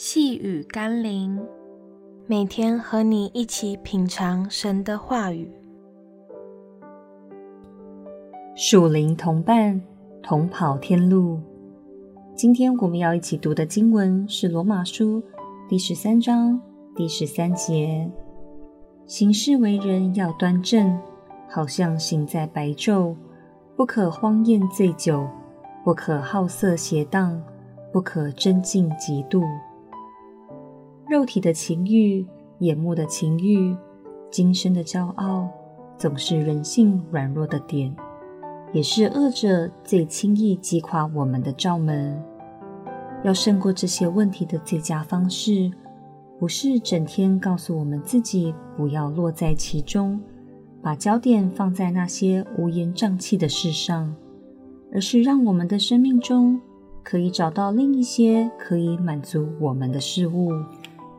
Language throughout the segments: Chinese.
细雨甘霖，每天和你一起品尝神的话语，属灵同伴，同跑天路。今天我们要一起读的经文是《罗马书》第十三章第十三节：行事为人要端正，好像行在白昼，不可荒宴醉酒，不可好色邪荡，不可争竞嫉妒。肉体的情欲、眼目的情欲、今生的骄傲，总是人性软弱的点，也是恶者最轻易击垮我们的罩门。要胜过这些问题的最佳方式，不是整天告诉我们自己不要落在其中，把焦点放在那些乌烟瘴气的事上，而是让我们的生命中可以找到另一些可以满足我们的事物。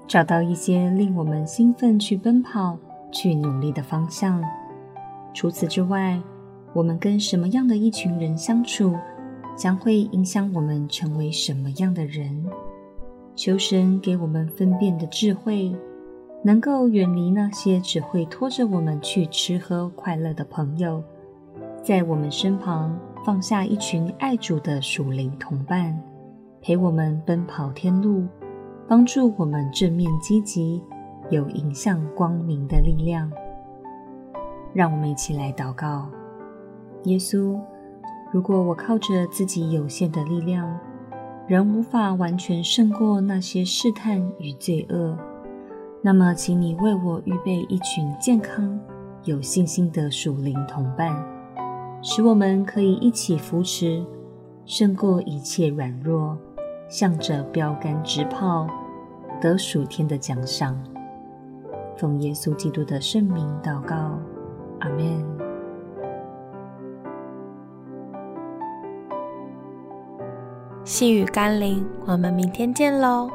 找到一些令我们兴奋去奔跑、去努力的方向。除此之外，我们跟什么样的一群人相处，将会影响我们成为什么样的人。求神给我们分辨的智慧，能够远离那些只会拖着我们去吃喝快乐的朋友，在我们身旁放下一群爱主的属灵同伴，陪我们奔跑天路。帮助我们正面积极，有迎向光明的力量。让我们一起来祷告：耶稣，如果我靠着自己有限的力量，仍无法完全胜过那些试探与罪恶，那么，请你为我预备一群健康、有信心的属灵同伴，使我们可以一起扶持，胜过一切软弱。向着标杆直跑，得属天的奖赏。奉耶稣基督的圣名祷告，阿门。细雨甘霖，我们明天见喽。